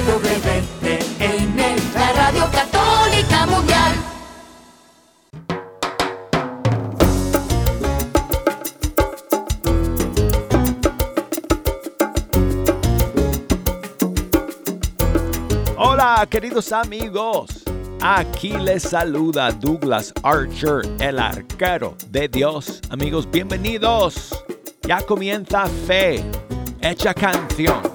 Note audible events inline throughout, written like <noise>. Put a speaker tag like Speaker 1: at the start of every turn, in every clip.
Speaker 1: EWTN, la radio católica mundial.
Speaker 2: Hola queridos amigos, aquí les saluda Douglas Archer, el arquero de Dios. Amigos, bienvenidos. Ya comienza Fe, hecha canción.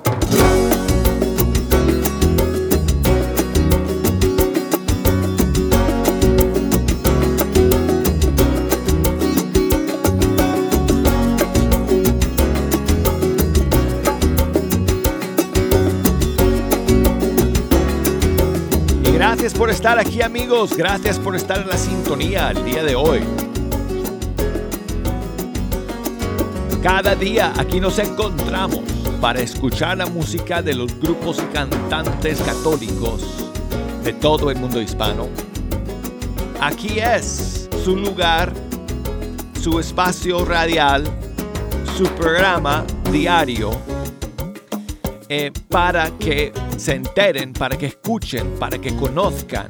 Speaker 2: Estar aquí amigos, gracias por estar en la sintonía el día de hoy. Cada día aquí nos encontramos para escuchar la música de los grupos y cantantes católicos de todo el mundo hispano. Aquí es su lugar, su espacio radial, su programa diario eh, para que se enteren, para que escuchen, para que conozcan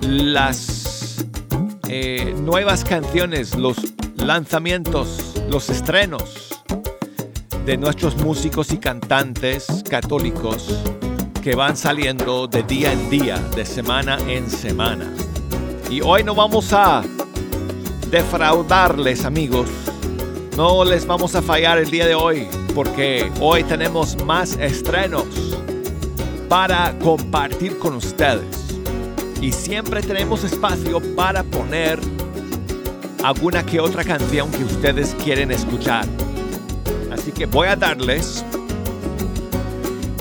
Speaker 2: las eh, nuevas canciones, los lanzamientos, los estrenos de nuestros músicos y cantantes católicos que van saliendo de día en día, de semana en semana. Y hoy no vamos a defraudarles amigos, no les vamos a fallar el día de hoy, porque hoy tenemos más estrenos para compartir con ustedes. Y siempre tenemos espacio para poner alguna que otra canción que ustedes quieren escuchar. Así que voy a darles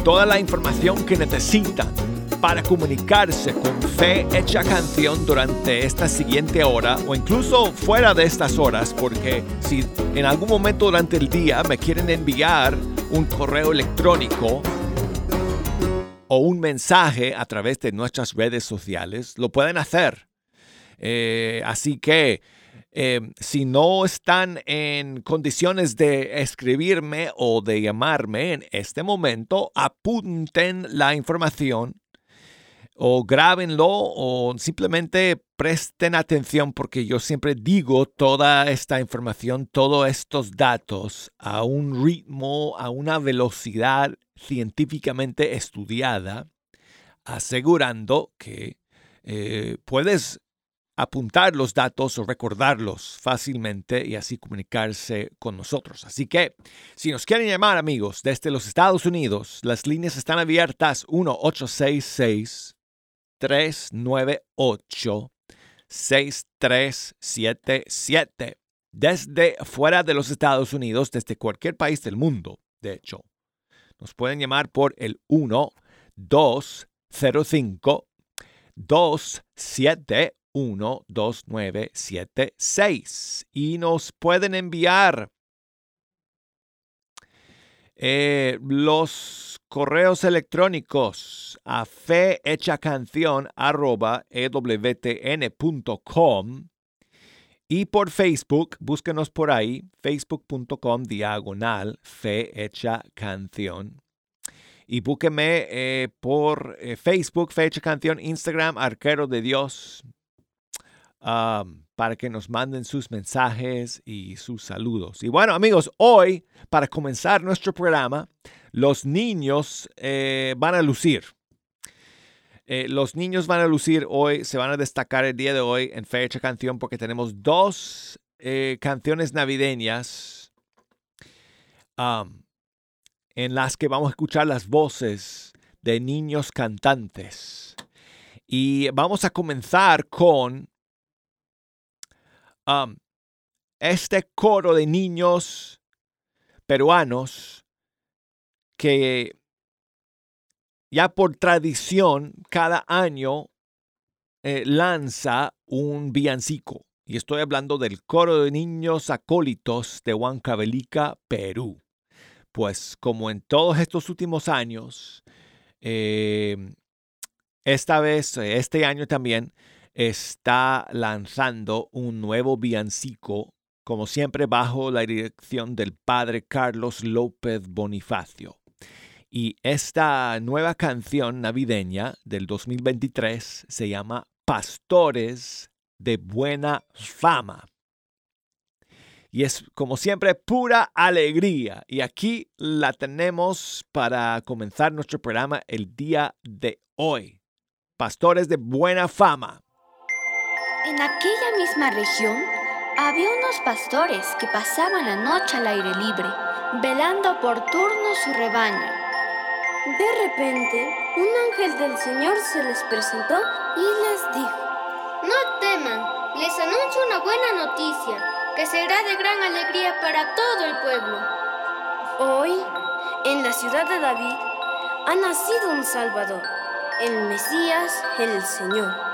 Speaker 2: toda la información que necesitan para comunicarse con Fe Hecha Canción durante esta siguiente hora o incluso fuera de estas horas, porque si en algún momento durante el día me quieren enviar un correo electrónico o un mensaje a través de nuestras redes sociales, lo pueden hacer. Eh, así que eh, si no están en condiciones de escribirme o de llamarme en este momento, apunten la información o grábenlo o simplemente presten atención porque yo siempre digo toda esta información, todos estos datos a un ritmo, a una velocidad científicamente estudiada, asegurando que eh, puedes apuntar los datos o recordarlos fácilmente y así comunicarse con nosotros. Así que si nos quieren llamar amigos desde los Estados Unidos, las líneas están abiertas 1-866. 398 6377 desde fuera de los Estados Unidos, desde cualquier país del mundo, de hecho. Nos pueden llamar por el 1 205 271 2976 y nos pueden enviar eh, los correos electrónicos a fehechacancion.ewtn.com y por Facebook, búsquenos por ahí, facebook.com diagonal fehecha canción. Y búsqueme eh, por eh, Facebook, Fecha Canción, Instagram, Arquero de Dios, para que nos manden sus mensajes y sus saludos. Y bueno, amigos, hoy, para comenzar nuestro programa, los niños eh, van a lucir. Eh, los niños van a lucir hoy, se van a destacar el día de hoy en Fecha Canción porque tenemos dos eh, canciones navideñas en las que vamos a escuchar las voces de niños cantantes. Y vamos a comenzar con um, este coro de niños peruanos que ya por tradición cada año eh, lanza un villancico. Y estoy hablando del coro de niños acólitos de Huancavelica, Perú. Pues como en todos estos últimos años, eh, esta vez, este año también, está lanzando un nuevo villancico, como siempre bajo la dirección del padre Carlos López Bonifacio. Y esta nueva canción navideña del 2023 se llama Pastores de Buena Fama. Y es como siempre pura alegría. Y aquí la tenemos para comenzar nuestro programa el día de hoy. Pastores de Buena Fama.
Speaker 3: En aquella misma región había unos pastores que pasaban la noche al aire libre, velando por turno su rebaño.
Speaker 4: De repente, un ángel del Señor se les presentó y les dijo,
Speaker 5: No teman, les anuncio una buena noticia, que será de gran alegría para todo el pueblo.
Speaker 4: Hoy, en la ciudad de David, ha nacido un Salvador, el Mesías, el Señor.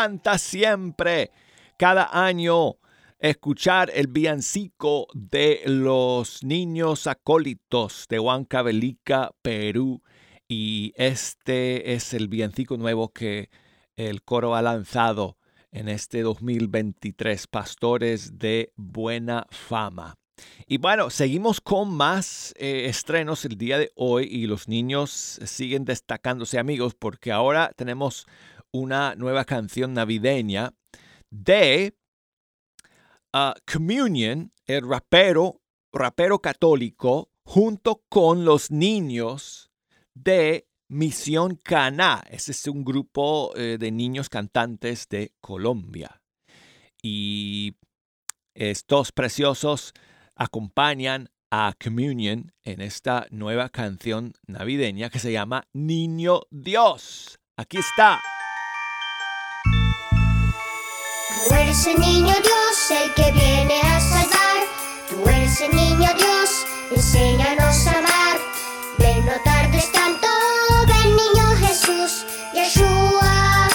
Speaker 2: Encanta siempre, cada año, escuchar el villancico de los niños acólitos de Huancavelica, Perú. Y este es el villancico nuevo que el coro ha lanzado en este 2023, Pastores de Buena Fama. Y bueno, seguimos con más eh, estrenos el día de hoy y los niños siguen destacándose amigos porque ahora tenemos una nueva canción navideña de uh, Communion, el rapero, rapero católico, junto con los niños de Misión Caná. Ese es un grupo eh, de niños cantantes de Colombia. y estos preciosos acompañan a Communion en esta nueva canción navideña que se llama Niño Dios. Aquí está.
Speaker 6: Tú eres el niño Dios, el que viene a salvar. Tú eres el niño Dios, enséñanos a amar. Ven, no tardes tanto, ven niño Jesús, Yeshua,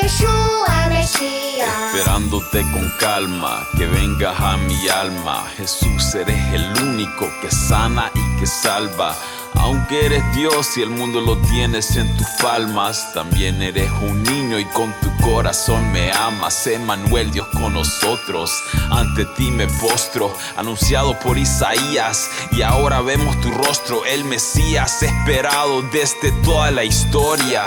Speaker 6: Yeshua Mesías.
Speaker 7: Esperándote con calma, que vengas a mi alma. Jesús, eres el único que sana y que salva. Aunque eres Dios y el mundo lo tienes en tus palmas, también eres un niño y con tu corazón me amas. Emanuel, Dios con nosotros, ante ti me postro, anunciado por Isaías, y ahora vemos tu rostro, el Mesías esperado desde toda la historia.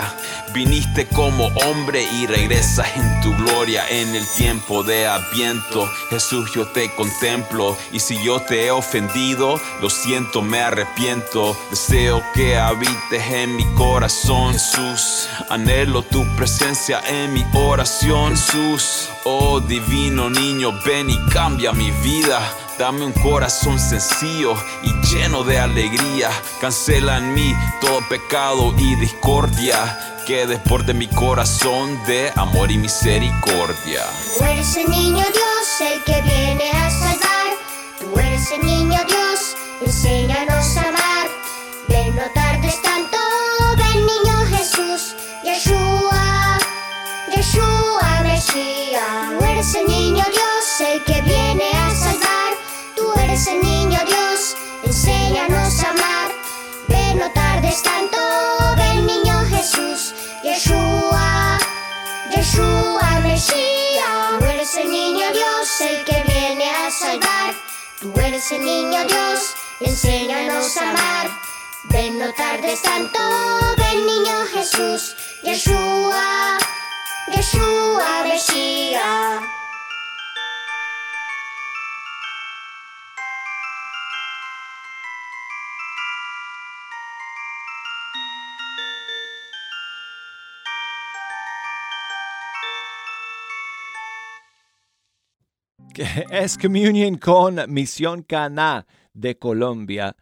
Speaker 7: Viniste como hombre y regresas en tu gloria en el tiempo de Adviento. Jesús, yo te contemplo y si yo te he ofendido, lo siento, me arrepiento. Deseo que habites en mi corazón, Jesús. Anhelo tu presencia en mi oración, Jesús. Oh divino niño, ven y cambia mi vida. Dame un corazón sencillo y lleno de alegría. Cancela en mí todo pecado y discordia. Que desborde mi corazón de amor y misericordia.
Speaker 6: Tú eres el niño Dios, el que viene a salvar. Tú eres el niño Dios, enséñanos a amar. Ven, no tardes tanto, ven niño Jesús, Yeshua, Yeshua Mesías. Tú eres el niño Tú eres el niño Dios, el que viene a salvar. Tú eres el niño Dios, enséñanos a amar. Ven, no tardes tanto, ven niño Jesús, Yeshua, Yeshua Mesías. <laughs>
Speaker 2: es Communion con Misión Cana de Colombia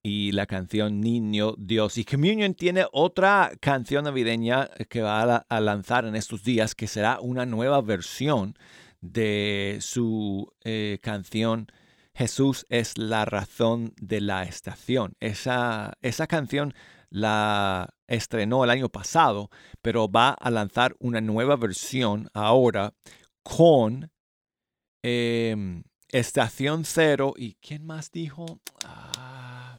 Speaker 2: y la canción Niño Dios. Y Communion tiene otra canción navideña que va a, lanzar en estos días, que será una nueva versión de su eh, canción Jesús es la razón de la estación. Esa, esa canción la estrenó el año pasado, pero va a lanzar una nueva versión ahora con Em, estación Cero. ¿Y quién más dijo? Ah,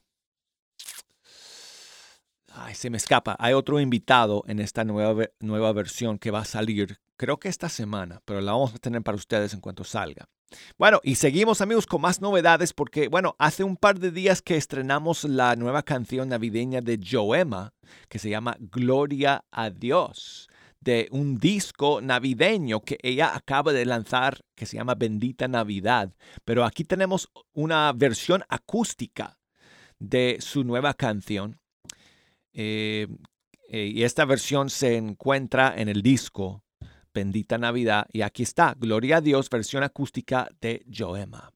Speaker 2: ay, se me escapa. Hay otro invitado en esta nueva, nueva versión que va a salir, creo que esta semana, pero la vamos a tener para ustedes en cuanto salga. Bueno, y seguimos amigos con más novedades porque, bueno, hace un par de días que estrenamos la nueva canción navideña de Joema que se llama Gloria a Dios de un disco navideño que ella acaba de lanzar que se llama Bendita Navidad. Pero aquí tenemos una versión acústica de su nueva canción. Eh, eh, y esta versión se encuentra en el disco Bendita Navidad. Y aquí está, Gloria a Dios, versión acústica de Joema.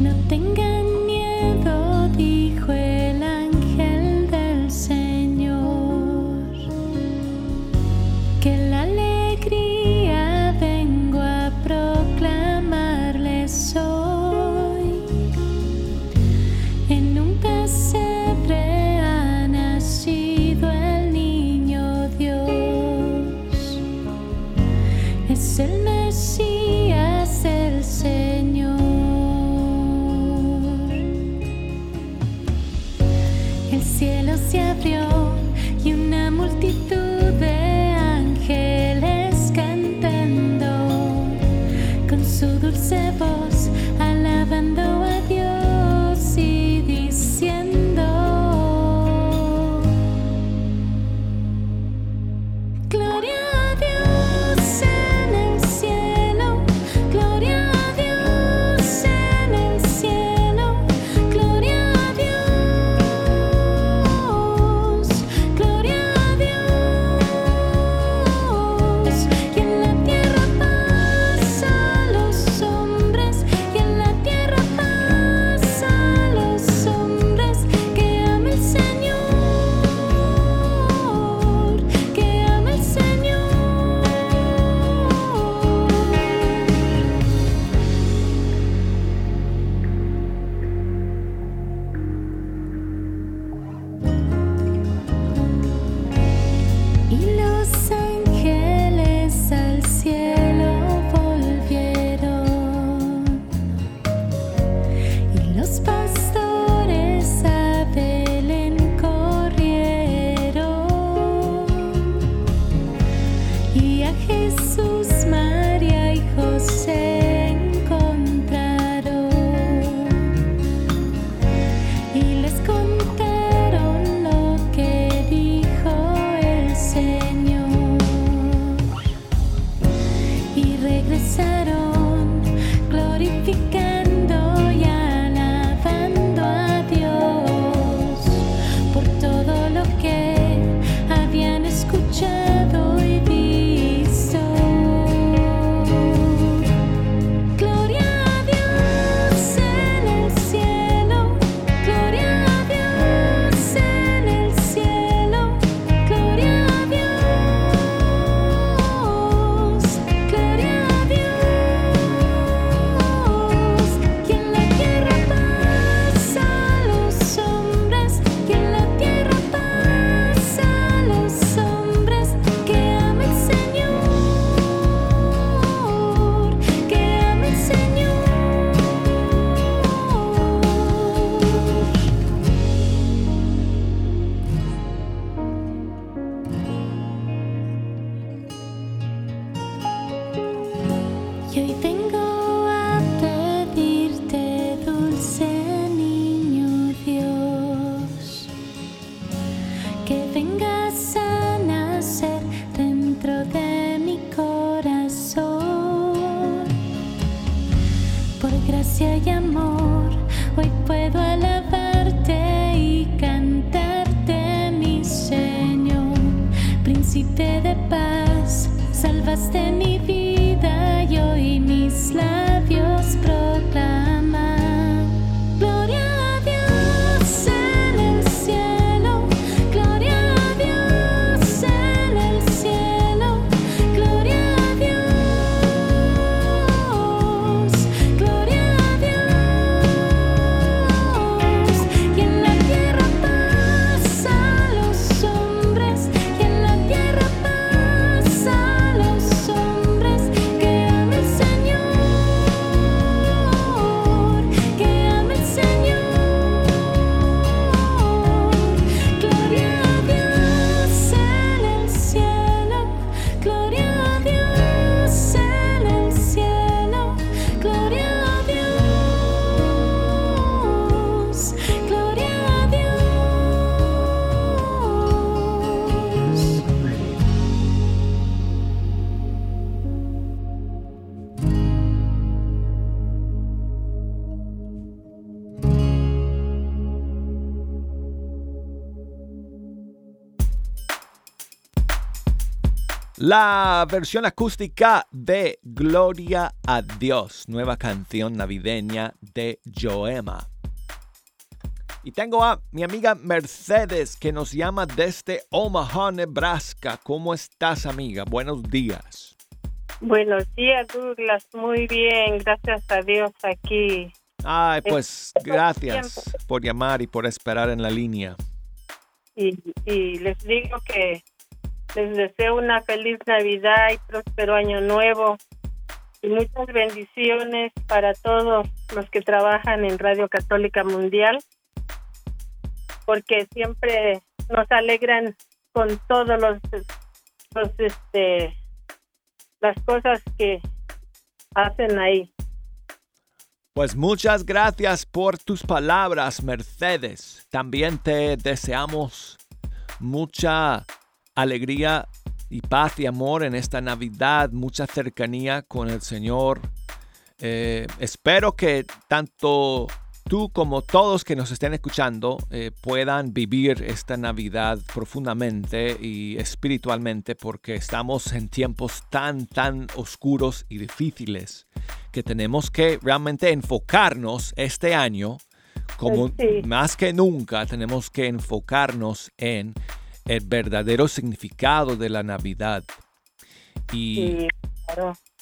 Speaker 8: No tengan miedo, La
Speaker 2: versión acústica de Gloria a Dios, nueva canción navideña de Joema. Y tengo a mi amiga Mercedes que nos llama desde Omaha, Nebraska. ¿Cómo estás, amiga? Buenos días.
Speaker 9: Buenos días, Douglas. Muy bien, gracias a Dios aquí.
Speaker 2: Ay, pues gracias por llamar y por esperar en la línea.
Speaker 9: Y, y les digo que les deseo una feliz Navidad y próspero año nuevo y muchas bendiciones para todos los que trabajan en Radio Católica Mundial, porque siempre nos alegran con todos los, los este, las cosas que hacen ahí.
Speaker 2: Pues muchas gracias por tus palabras, Mercedes. También te deseamos mucha alegría y paz y amor en esta Navidad, mucha cercanía con el Señor. Eh, espero que tanto tú como todos que nos estén escuchando eh, puedan vivir esta Navidad profundamente y espiritualmente porque estamos en tiempos tan, tan oscuros y difíciles que tenemos que realmente enfocarnos este año como más que nunca tenemos que enfocarnos en el verdadero significado de la Navidad. Y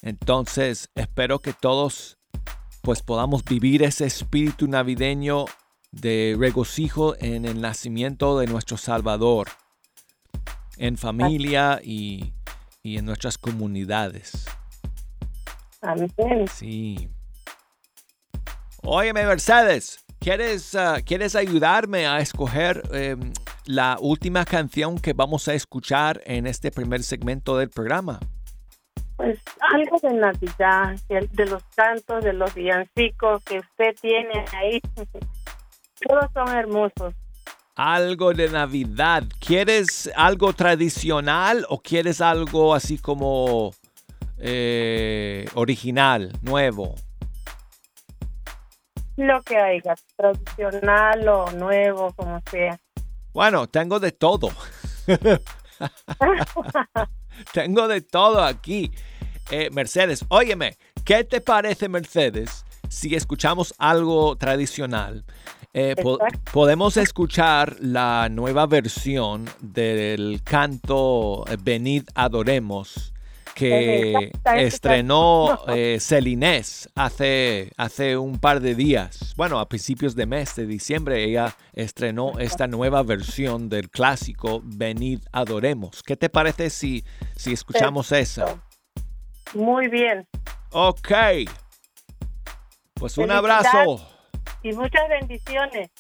Speaker 2: entonces espero que todos pues podamos vivir ese espíritu navideño de regocijo en el nacimiento de nuestro Salvador, en familia y, y en nuestras comunidades.
Speaker 9: Amén.
Speaker 2: Sí. Óyeme, Mercedes, ¿quieres, ah, ¿quieres ayudarme a escoger em, la última canción que vamos a escuchar en este primer segmento del programa.
Speaker 9: Pues algo de Navidad, de los cantos, de los villancicos que usted tiene ahí. <laughs> Todos son hermosos.
Speaker 10: Algo de Navidad. ¿Quieres algo tradicional o quieres algo así como eh, original, nuevo?
Speaker 9: Lo que haya, tradicional o nuevo, como sea.
Speaker 10: Bueno, tengo de todo. <laughs> tengo de todo aquí. Eh, Mercedes, óyeme, ¿qué te parece, Mercedes, si escuchamos algo tradicional? Eh, podemos escuchar la nueva versión del canto Venid Adoremos que estrenó eh, Celinés hace, hace un par de días. Bueno, a principios de mes de diciembre ella estrenó esta nueva versión del clásico Venid Adoremos. ¿Qué te parece si, si escuchamos esa?
Speaker 9: Muy bien.
Speaker 10: Ok. Pues un abrazo.
Speaker 9: Y muchas bendiciones.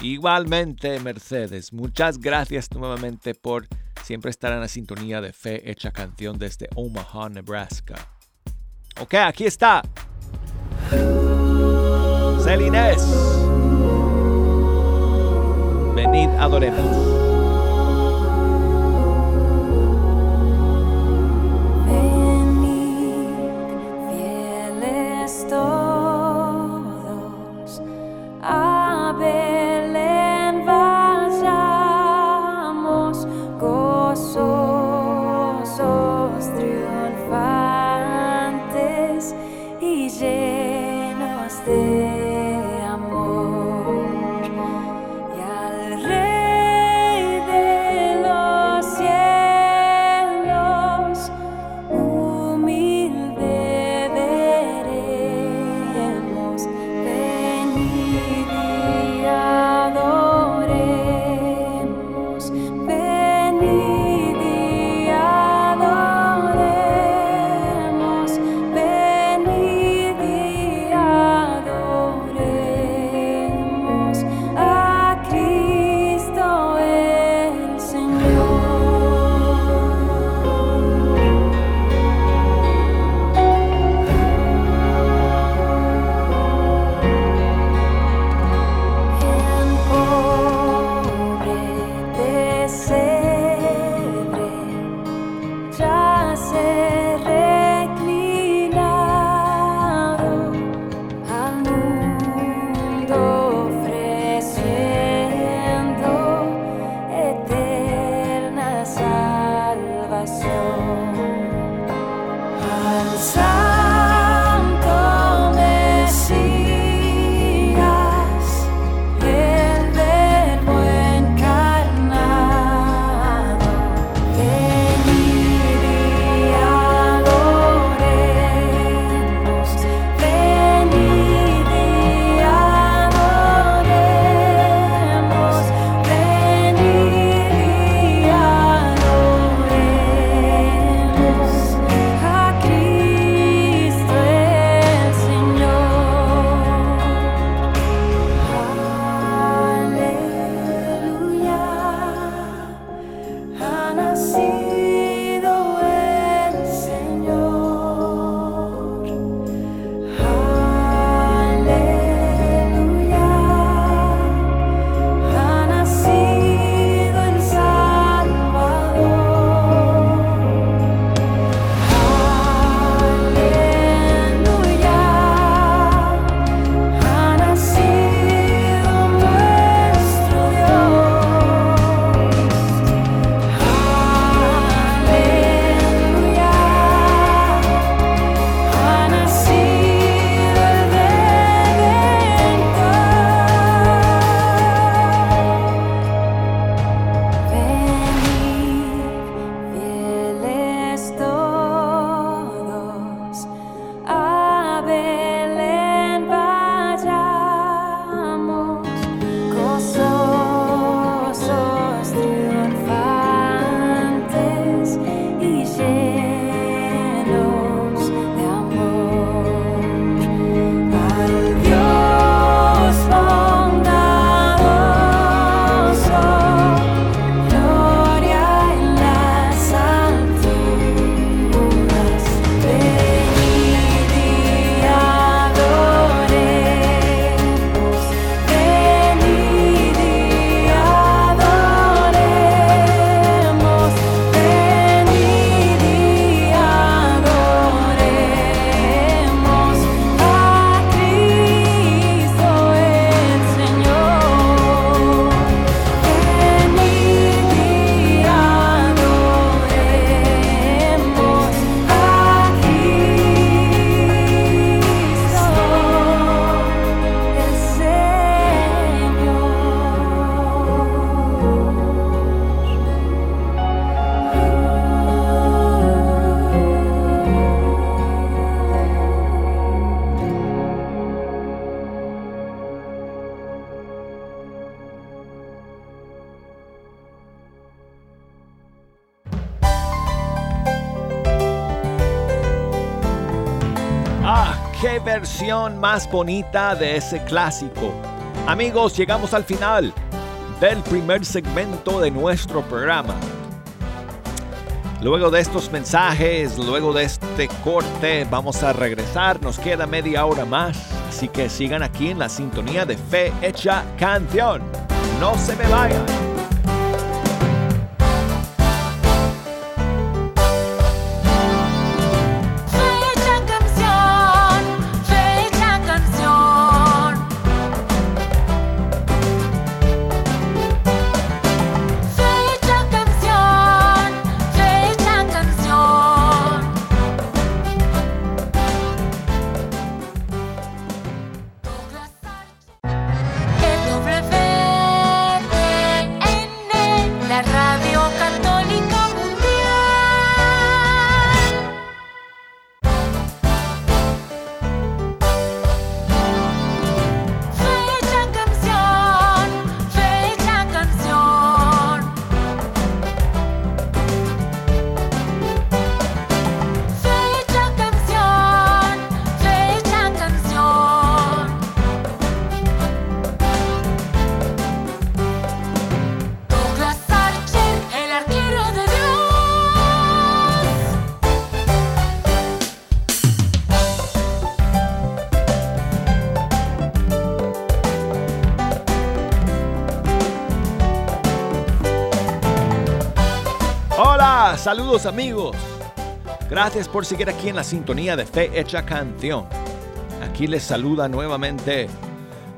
Speaker 10: Igualmente, Mercedes. Muchas gracias nuevamente por Siempre estarán en la sintonía de Fe Hecha Canción desde Omaha, Nebraska. Ok, aquí está. Celines. Venid, adoremos.
Speaker 2: todos. Ave. soul. Más bonita de ese clásico. Amigos, llegamos al final del primer segmento de nuestro programa. Luego de estos mensajes, luego de este corte, vamos a regresar. Nos queda media hora más, así que sigan aquí en la sintonía de Fe Hecha Canción. No se me vayan. Saludos amigos. Gracias por seguir aquí en la sintonía de Fe Hecha Canción. Aquí les saluda nuevamente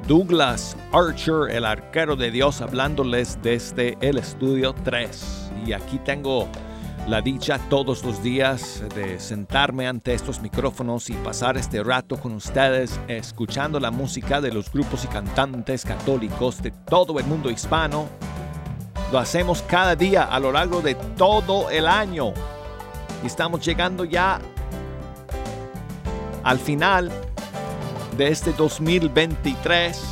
Speaker 2: Douglas Archer, el arquero de Dios, hablándoles desde el estudio 3. Y aquí tengo la dicha todos los días de sentarme ante estos micrófonos y pasar este rato con ustedes escuchando la música de los grupos y cantantes católicos de todo el mundo hispano lo hacemos cada día a lo largo de todo el año. Y estamos llegando ya al final de este 2023.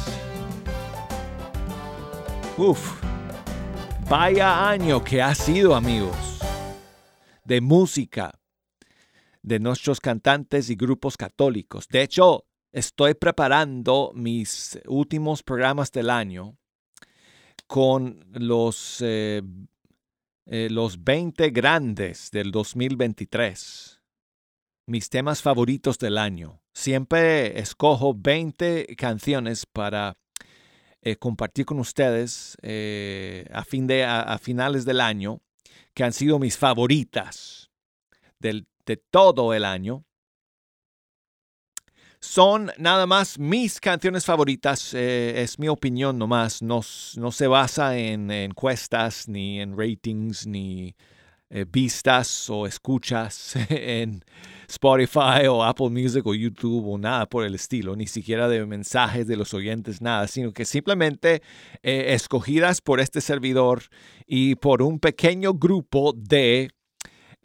Speaker 2: Uf, vaya año que ha sido amigos de música de nuestros cantantes y grupos católicos. De hecho, estoy preparando mis últimos programas del año con los, eh, eh, los 20 grandes del 2023. Mis temas favoritos del año. Siempre escojo 20 canciones para eh, compartir con ustedes a, fin de, a, finales del año que han sido mis favoritas de todo el año son nada más mis canciones favoritas. Eh, es mi opinión nomás. No, no se basa en, encuestas, ni en ratings, ni eh, vistas o escuchas <laughs> en Spotify o Apple Music o YouTube o nada por el estilo. Ni siquiera de mensajes de los oyentes, nada. Sino que simplemente eh, escogidas por este servidor y por un pequeño grupo de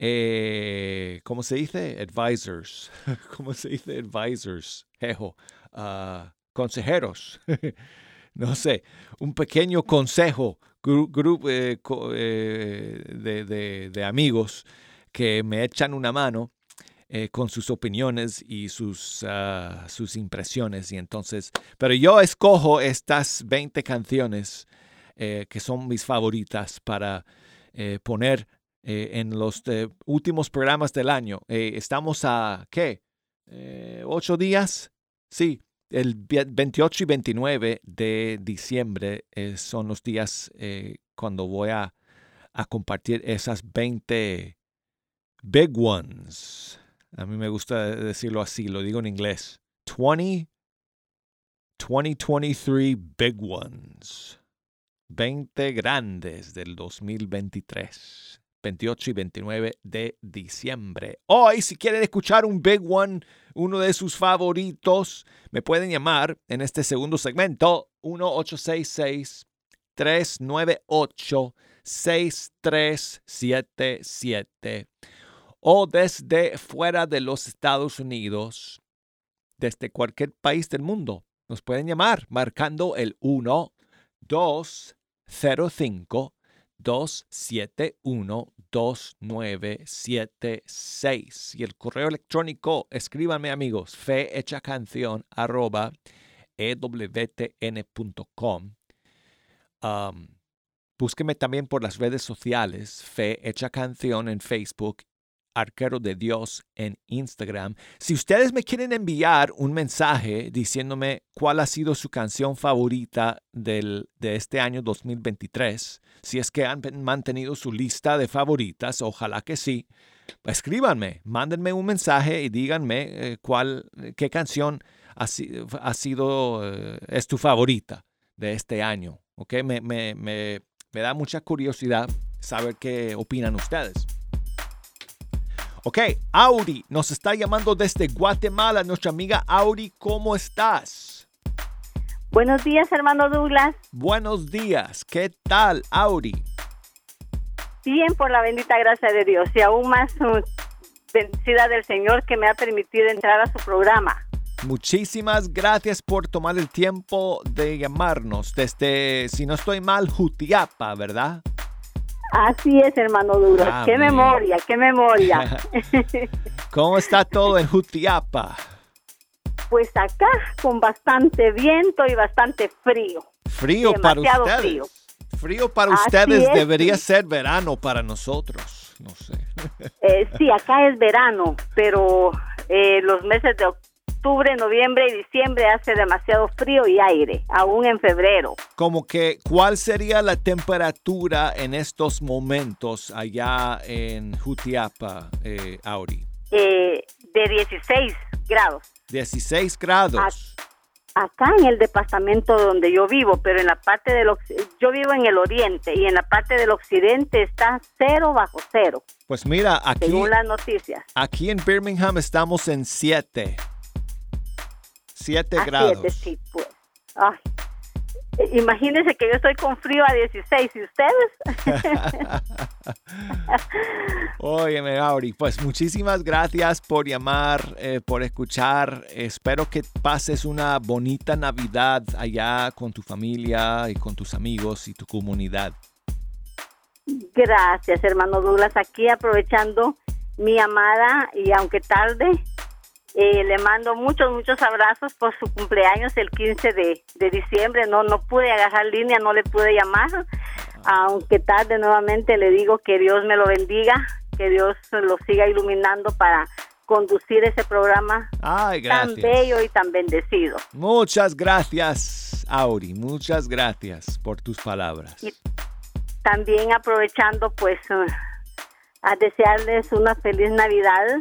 Speaker 2: eh, ¿cómo se dice? Advisors. <laughs> ¿Cómo se dice advisors? Jejo. Ah, consejeros. <laughs> no sé, un pequeño consejo grupo eh, eh, de, amigos que me echan una mano con sus opiniones y sus, ah, sus impresiones. Y entonces, pero yo escojo estas 20 canciones que son mis favoritas para poner eh, en los eh, últimos programas del año. Eh, estamos a, ¿qué? ¿Ocho días? Sí, el 28 y 29 de diciembre son los días cuando voy a, a, compartir esas 20 big ones. A mí me gusta decirlo así, lo digo en inglés. 20, 2023 big ones. 20 grandes del 2023. 28 y 29 de diciembre. Hoy, si quieren escuchar un Big One, uno de sus favoritos, me pueden llamar en este segundo segmento 1866-398-6377 o desde fuera de los Estados Unidos, desde cualquier país del mundo. Nos pueden llamar marcando el 1 205 271 2976. Y el correo electrónico, escríbanme amigos, fehechacanción arroba ewtn.com. Um, búsqueme también por las redes sociales, Fe Hecha Canción en Facebook Arquero de Dios en Instagram. Si ustedes me quieren enviar un mensaje diciéndome cuál ha sido su canción favorita del, de este año 2023, si es que han mantenido su lista de favoritas, ojalá que sí, escríbanme, mándenme un mensaje y díganme eh, cuál, qué canción ha, ha sido, eh, es tu favorita de este año. ¿ok? Me, me, me, me da mucha curiosidad saber qué opinan ustedes. Ok, Auri nos está llamando desde Guatemala. Nuestra amiga Auri, ¿cómo estás?
Speaker 11: Buenos días, hermano Douglas.
Speaker 2: Buenos días. ¿Qué tal, Auri?
Speaker 11: Bien, por la bendita gracia de Dios y aún más uh, bendecida del Señor que me ha permitido entrar a su programa.
Speaker 2: Muchísimas gracias por tomar el tiempo de llamarnos desde, si no estoy mal, Jutiapa, ¿verdad?
Speaker 11: Así es, hermano Duro. Ah, qué memoria, qué memoria. <laughs>
Speaker 2: ¿Cómo está todo en Jutiapa?
Speaker 11: Pues acá con bastante viento y bastante frío.
Speaker 2: Frío para ustedes. Frío. frío para ustedes debería ser verano para nosotros. No sé.
Speaker 11: Eh, sí, acá es verano, pero eh, los meses de octubre, noviembre y diciembre hace demasiado frío y aire, aún en febrero.
Speaker 2: Como que, ¿cuál sería la temperatura en estos momentos allá en Jutiapa, eh, Auri?
Speaker 11: Eh, de 16 grados.
Speaker 2: 16 grados.
Speaker 11: acá en el departamento donde yo vivo, pero en la parte del yo vivo en el oriente y en la parte del occidente está cero bajo cero.
Speaker 2: Pues mira, aquí
Speaker 11: según las noticias.
Speaker 2: Aquí en Birmingham estamos en 7. 7 grados.
Speaker 11: sí, pues. Ay. Imagínense que yo estoy con frío a 16 y ustedes. <laughs>
Speaker 2: Óyeme, Auri, pues muchísimas gracias por llamar, eh, por escuchar. Espero que pases una bonita Navidad allá con tu familia y con tus amigos y tu comunidad.
Speaker 11: Gracias, hermano Douglas. Aquí aprovechando mi amada y aunque tarde, eh, le mando muchos, muchos abrazos por su cumpleaños el 15 de, diciembre. No, no pude agarrar línea, no le pude llamar. Aunque tarde nuevamente le digo que Dios me lo bendiga, que Dios lo siga iluminando para conducir ese programa tan bello y tan bendecido.
Speaker 2: Muchas gracias, Auri. Muchas gracias por tus palabras. Y
Speaker 11: también aprovechando pues a desearles una feliz Navidad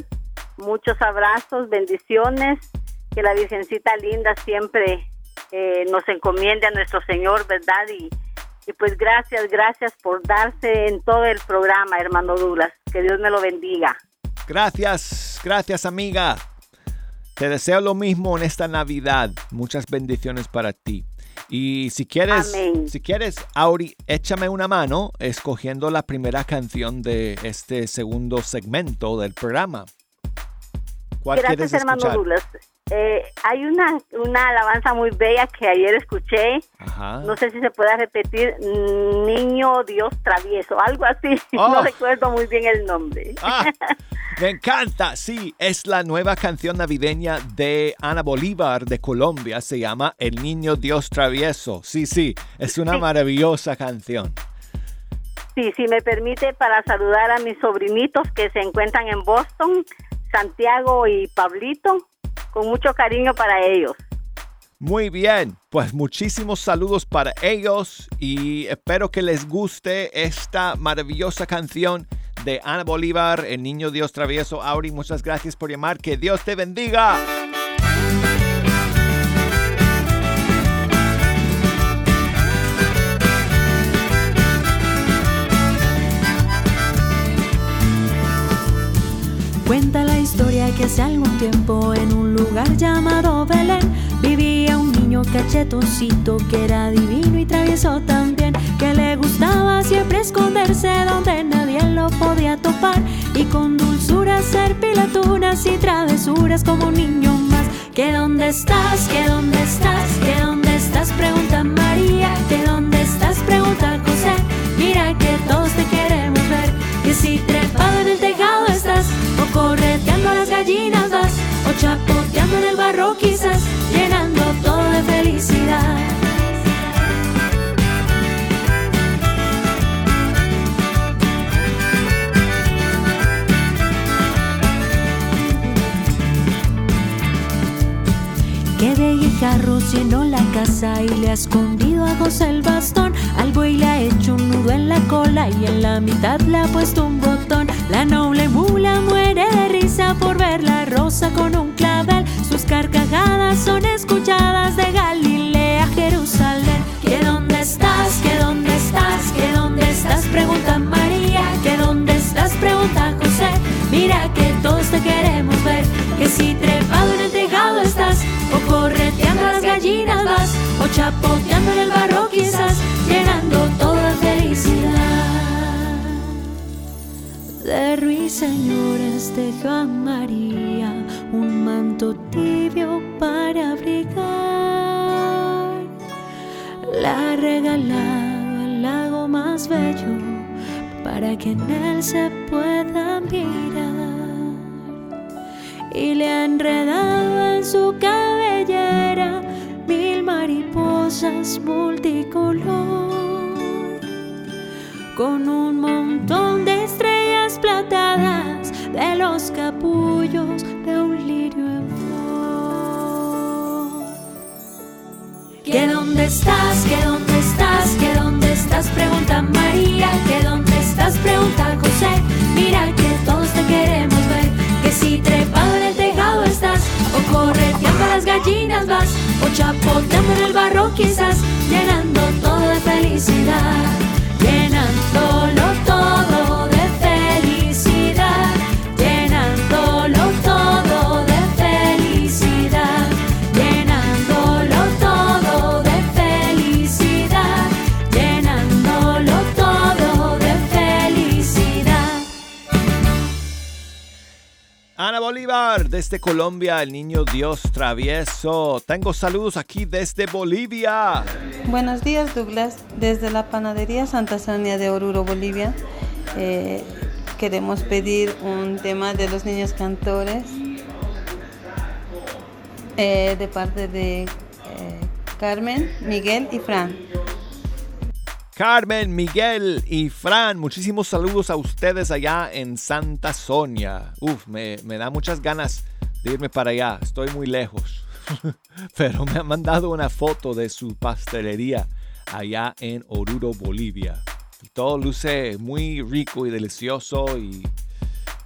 Speaker 11: muchos abrazos, bendiciones, que la Virgencita linda siempre eh, nos encomiende a nuestro Señor, ¿verdad? Y, y pues gracias, gracias por darse en todo el programa, hermano Douglas. Que Dios me lo bendiga.
Speaker 2: Gracias, gracias amiga. Te deseo lo mismo en esta Navidad. Muchas bendiciones para ti. Y si quieres, si quieres, Auri, échame una mano escogiendo la primera canción de este segundo segmento del programa.
Speaker 11: Gracias, hermano Douglas. Eh, hay una, una alabanza muy bella que ayer escuché. No sé si se puede repetir. Niño Dios travieso, algo así. <laughs> No oh. recuerdo muy bien el nombre.
Speaker 2: Ah, <laughs> me encanta. Sí, es la nueva canción navideña de Ana Bolívar de Colombia. Se llama El Niño Dios travieso. Sí, sí, es una maravillosa canción.
Speaker 11: Sí, si me permite, para saludar a mis sobrinitos que se encuentran en Boston. Santiago y Pablito, con mucho cariño para ellos.
Speaker 2: Muy bien, pues muchísimos saludos para ellos y espero que les guste esta maravillosa canción de Ana Bolívar, El Niño Dios Travieso. Auri, muchas gracias por llamar. Que Dios te bendiga.
Speaker 8: Historia que hace algún tiempo en un lugar llamado Belén vivía un niño cachetoncito que era divino y travieso también, que le gustaba siempre esconderse donde nadie lo podía topar y con dulzura hacer pilaturas y travesuras como niño más. ¿Que dónde estás? ¿Que dónde estás? ¿Que dónde estás? Pregunta María. ¿Que dónde estás? Pregunta José. Mira que todos te queremos ver. si trepado en el gallinas vas, o chapoteando en el barro quizás, llenando todo de felicidad. Que de carro llenó la casa y le ha escondido a José el bastón. Al buey le ha hecho un nudo en la cola y en la mitad le ha puesto un botón. La noble mula muere de risa por ver la rosa con un clavel. Sus carcajadas son escuchadas de Galilea, Jerusalén. ¿Que dónde estás? ¿Que dónde estás? ¿Que dónde estás? Pregunta María. ¿Que dónde estás? Pregunta José. Mira que todos te queremos ver. Que si trepado en el tejado estás o correteando las gallinas vas, o chapoteando en el barro quizás, De ruiseñores dejó a María un manto tibio para abrigar. La regalaba el lago más bello para que en él se pueda mirar y le ha enredado en su cabellera mil mariposas multicolor con un montón de platadas de los capullos de un lirio en flor. ¿Que dónde estás? ¿Que dónde estás? ¿Que dónde estás? Pregunta María. ¿Que dónde estás? Pregunta José. Mira que todos te queremos ver. Que si trepado en el tejado estás, o correteando las gallinas vas, o chapoteando en el barro quizás, llenando todo de felicidad, llenándolo todo
Speaker 2: Desde Colombia, el niño Dios travieso. Tengo saludos aquí desde Bolivia.
Speaker 10: Buenos días, Douglas. Desde la panadería Santa Sonia de Oruro, Bolivia, eh, queremos pedir un tema de los niños cantores eh, de parte de eh, Carmen, Miguel y Fran.
Speaker 2: Carmen, Miguel y Fran, muchísimos saludos a ustedes allá en Santa Sonia. Uf, me, da muchas ganas de irme para allá. Estoy muy lejos. <laughs> Pero me han mandado una foto de su pastelería allá en Oruro, Bolivia. Todo luce muy rico y delicioso y...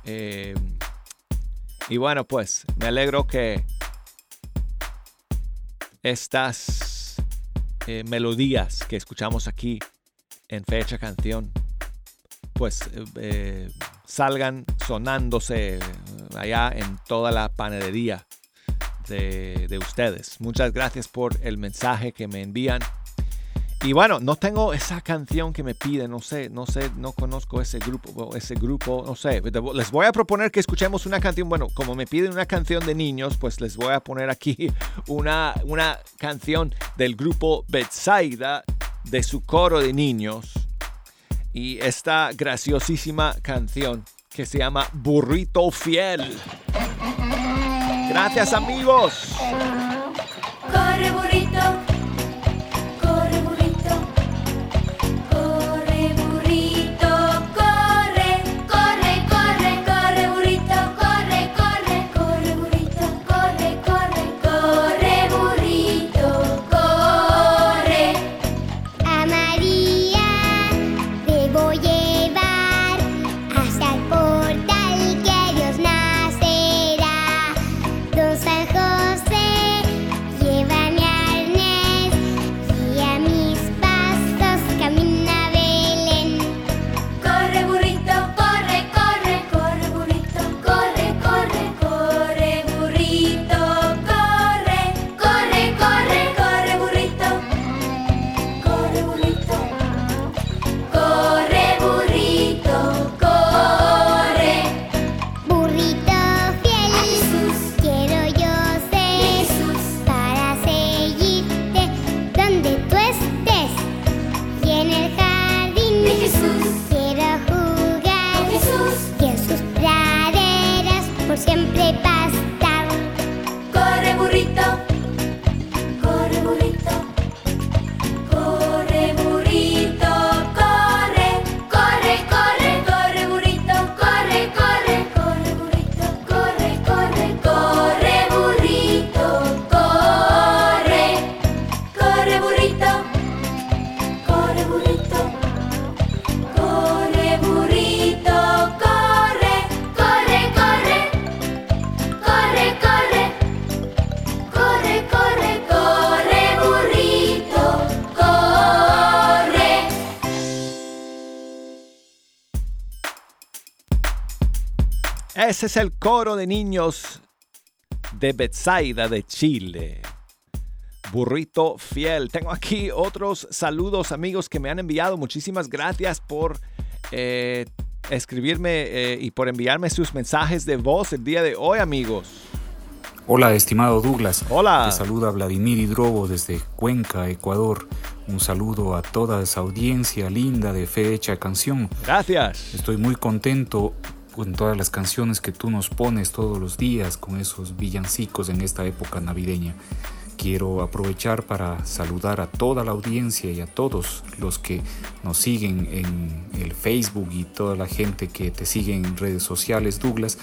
Speaker 2: eh, y bueno, pues me alegro que estas eh, melodías que escuchamos aquí en Fecha Canción, pues eh, eh, salgan sonándose eh, allá en toda la panadería de, de ustedes. Muchas gracias por el mensaje que me envían. Y bueno, no tengo esa canción que me piden, no sé, no sé, no conozco ese grupo, ese grupo, no sé. Les voy a proponer que escuchemos una canción, bueno, como me piden una canción de niños, pues les voy a poner aquí <laughs> una, una canción del grupo Betsaida de su coro de niños. Y esta graciosísima canción que se llama Burrito Fiel. Gracias amigos. Ese es el coro de niños de Betsaida de Chile. Burrito fiel. Tengo aquí otros saludos amigos que me han enviado. Muchísimas gracias por eh, escribirme eh, y por enviarme sus mensajes de voz el día de hoy amigos.
Speaker 12: Hola, estimado Douglas.
Speaker 2: Hola.
Speaker 12: Te saluda Vladimir Hidrobo desde Cuenca, Ecuador. Un saludo a toda esa audiencia linda de Fe Hecha Canción.
Speaker 2: Gracias.
Speaker 12: Estoy muy contento con todas las canciones que tú nos pones todos los días con esos villancicos en esta época navideña. Quiero aprovechar para saludar a toda la audiencia y a todos los que nos siguen en el Facebook y toda la gente que te sigue en redes sociales, Douglas,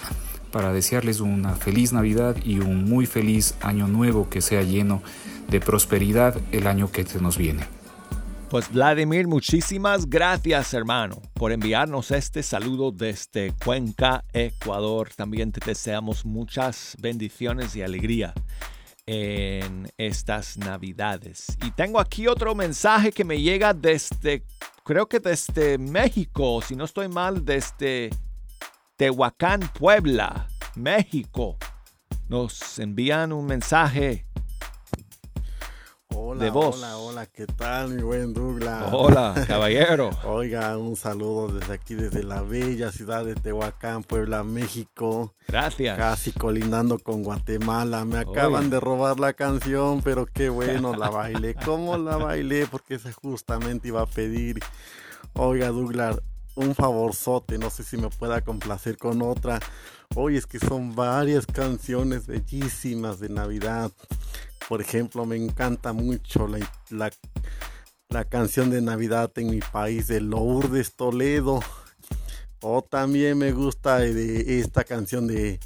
Speaker 12: para desearles una feliz Navidad y un muy feliz año nuevo que sea lleno de prosperidad el año que se nos viene.
Speaker 2: Pues Vladimir, muchísimas gracias hermano por enviarnos este saludo desde Cuenca, Ecuador. También te deseamos muchas bendiciones y alegría en estas navidades. Y tengo aquí otro mensaje que me llega desde, creo que desde México, si no estoy mal, desde Tehuacán, Puebla, México. Nos envían un mensaje
Speaker 13: Hola,
Speaker 2: de voz.
Speaker 13: hola, hola, ¿qué tal, mi buen Douglas?
Speaker 2: Hola, <laughs> caballero.
Speaker 13: Oiga, un saludo desde aquí, desde la bella ciudad de Tehuacán, Puebla, México.
Speaker 2: Gracias.
Speaker 13: Casi colindando con Guatemala. Me acaban de robar la canción, pero qué bueno, la <laughs> bailé. ¿Cómo la bailé? Porque esa justamente iba a pedir. Oiga, Douglas, un favorzote, no sé si me pueda complacer con otra. Oye, es que son varias canciones bellísimas de Navidad. Por ejemplo, me encanta mucho la, la, canción de Navidad en mi país de Lourdes Toledo. O también me gusta esta canción de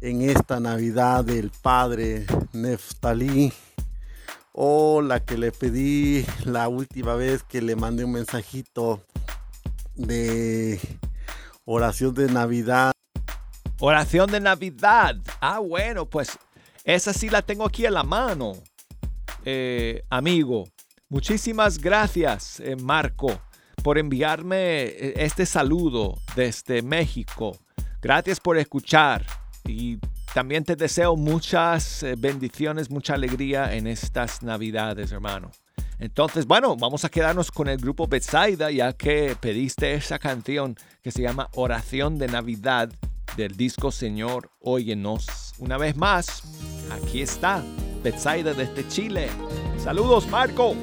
Speaker 13: En esta Navidad del padre Neftalí. O la que le pedí la última vez que le mandé un mensajito de oración de Navidad.
Speaker 2: Oración de Navidad. Ah, bueno, pues esa sí la tengo aquí en la mano, eh, amigo. Muchísimas gracias, eh, Marco, por enviarme eh, este saludo desde México. Gracias por escuchar y también te deseo muchas bendiciones, mucha alegría en estas Navidades, hermano. Entonces, bueno, vamos a quedarnos con el grupo Betsaida ya que pediste esa canción que se llama Oración de Navidad del disco Señor, óyenos. Una vez más, aquí está Betsaida desde Chile. Saludos, Marco.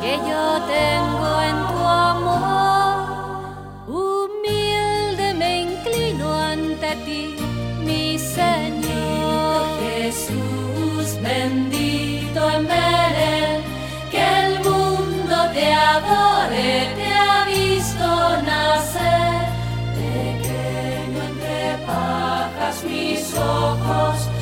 Speaker 1: que yo tengo en tu amor.
Speaker 6: Humilde me inclino ante ti, mi Señor.
Speaker 8: Jesús, bendito en Belén, que el mundo te adore, te ha visto nacer. Pequeño entre pajas mis ojos.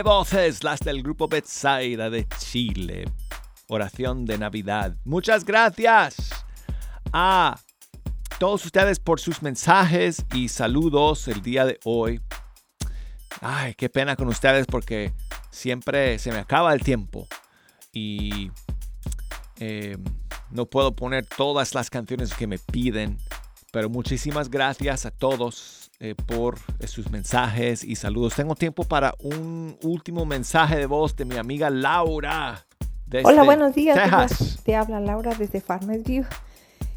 Speaker 2: ¿Qué voces? Las del grupo Betsaida de Chile. Oración de Navidad. Muchas gracias a todos ustedes por sus mensajes y saludos el día de hoy. Ay, qué pena con ustedes porque siempre se me acaba el tiempo y eh, no puedo poner todas las canciones que me piden. Pero muchísimas gracias a todos eh, por sus mensajes y saludos. Tengo tiempo para un último mensaje de voz de mi amiga Laura. desde
Speaker 14: Hola, buenos días.
Speaker 2: Texas.
Speaker 14: Te habla Laura desde Farmers View.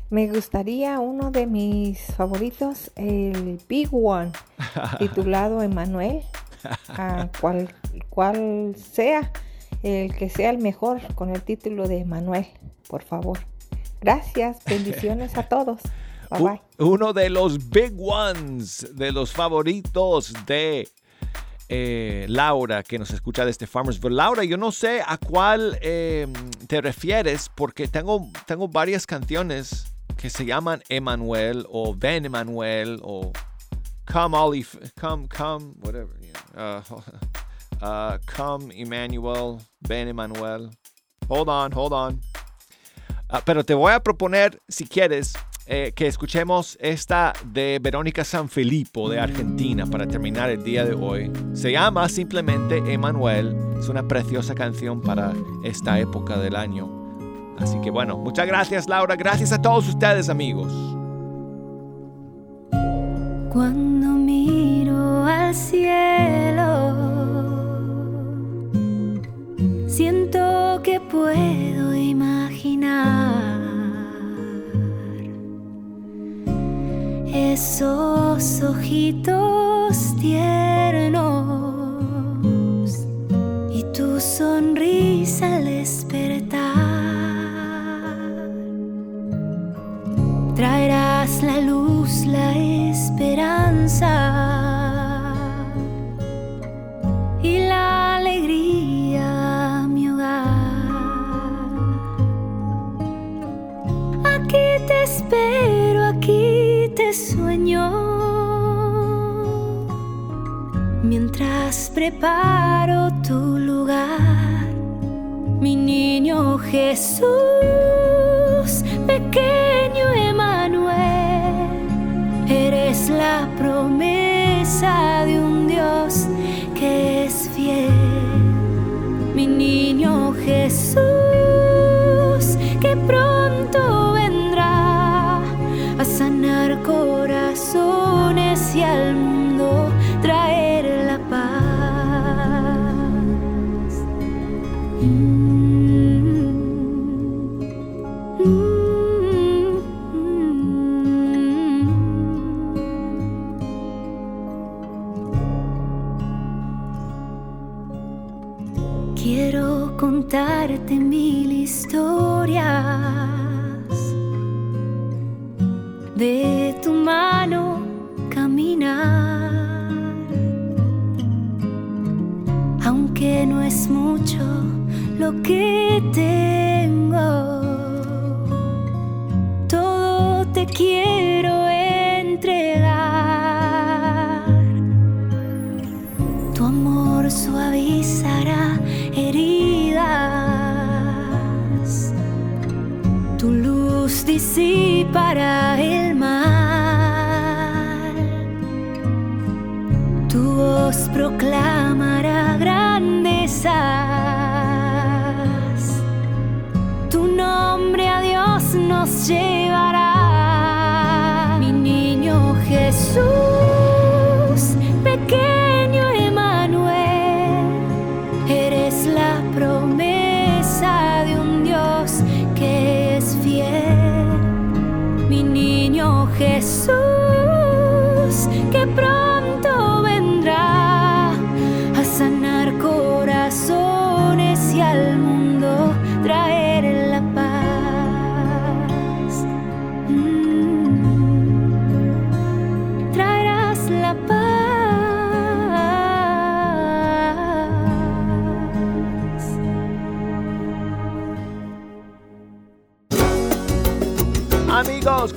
Speaker 14: Me gustaría uno de mis favoritos, el Big One, <laughs> titulado Emanuel. a cual, cual sea el que sea el mejor con el título de Emanuel, por favor. Gracias, bendiciones a <laughs> todos. Bye
Speaker 2: U-
Speaker 14: bye.
Speaker 2: Uno de los big ones, de los favoritos de eh, Laura, que nos escucha desde Farmersville. Laura, yo no sé a cuál eh, te refieres, porque tengo, tengo varias canciones que se llaman Emanuel o Ven Emanuel o Come Olive, Come, Come, whatever. uh, <laughs> uh, come Emmanuel, Ven Emanuel. Hold on, hold on. Ah, pero te voy a proponer, si quieres, eh, que escuchemos esta de Verónica Sanfilippo de Argentina para terminar el día de hoy. Se llama simplemente Emanuel. Es una preciosa canción para esta época del año. Así que bueno, muchas gracias Laura. Gracias a todos ustedes amigos.
Speaker 8: Cuando miro al cielo, siento que puedo imaginar esos ojitos tiernos Mientras preparo tu lugar, mi niño Jesús, pequeño Emanuel, eres la promesa de un Dios de tu mano caminar, aunque no es mucho lo que tengo, todo te quiero entregar. Tu amor suavizará heridas. Tu luz disipará Dios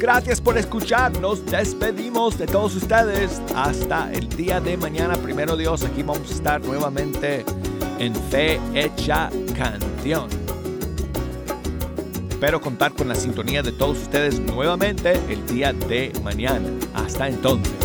Speaker 2: gracias por escuchar. Nos despedimos de todos ustedes. Hasta el día de mañana, primero Dios. Aquí vamos a estar nuevamente en Fe Hecha Canción. Espero contar con la sintonía de todos ustedes nuevamente el día de mañana. Hasta entonces.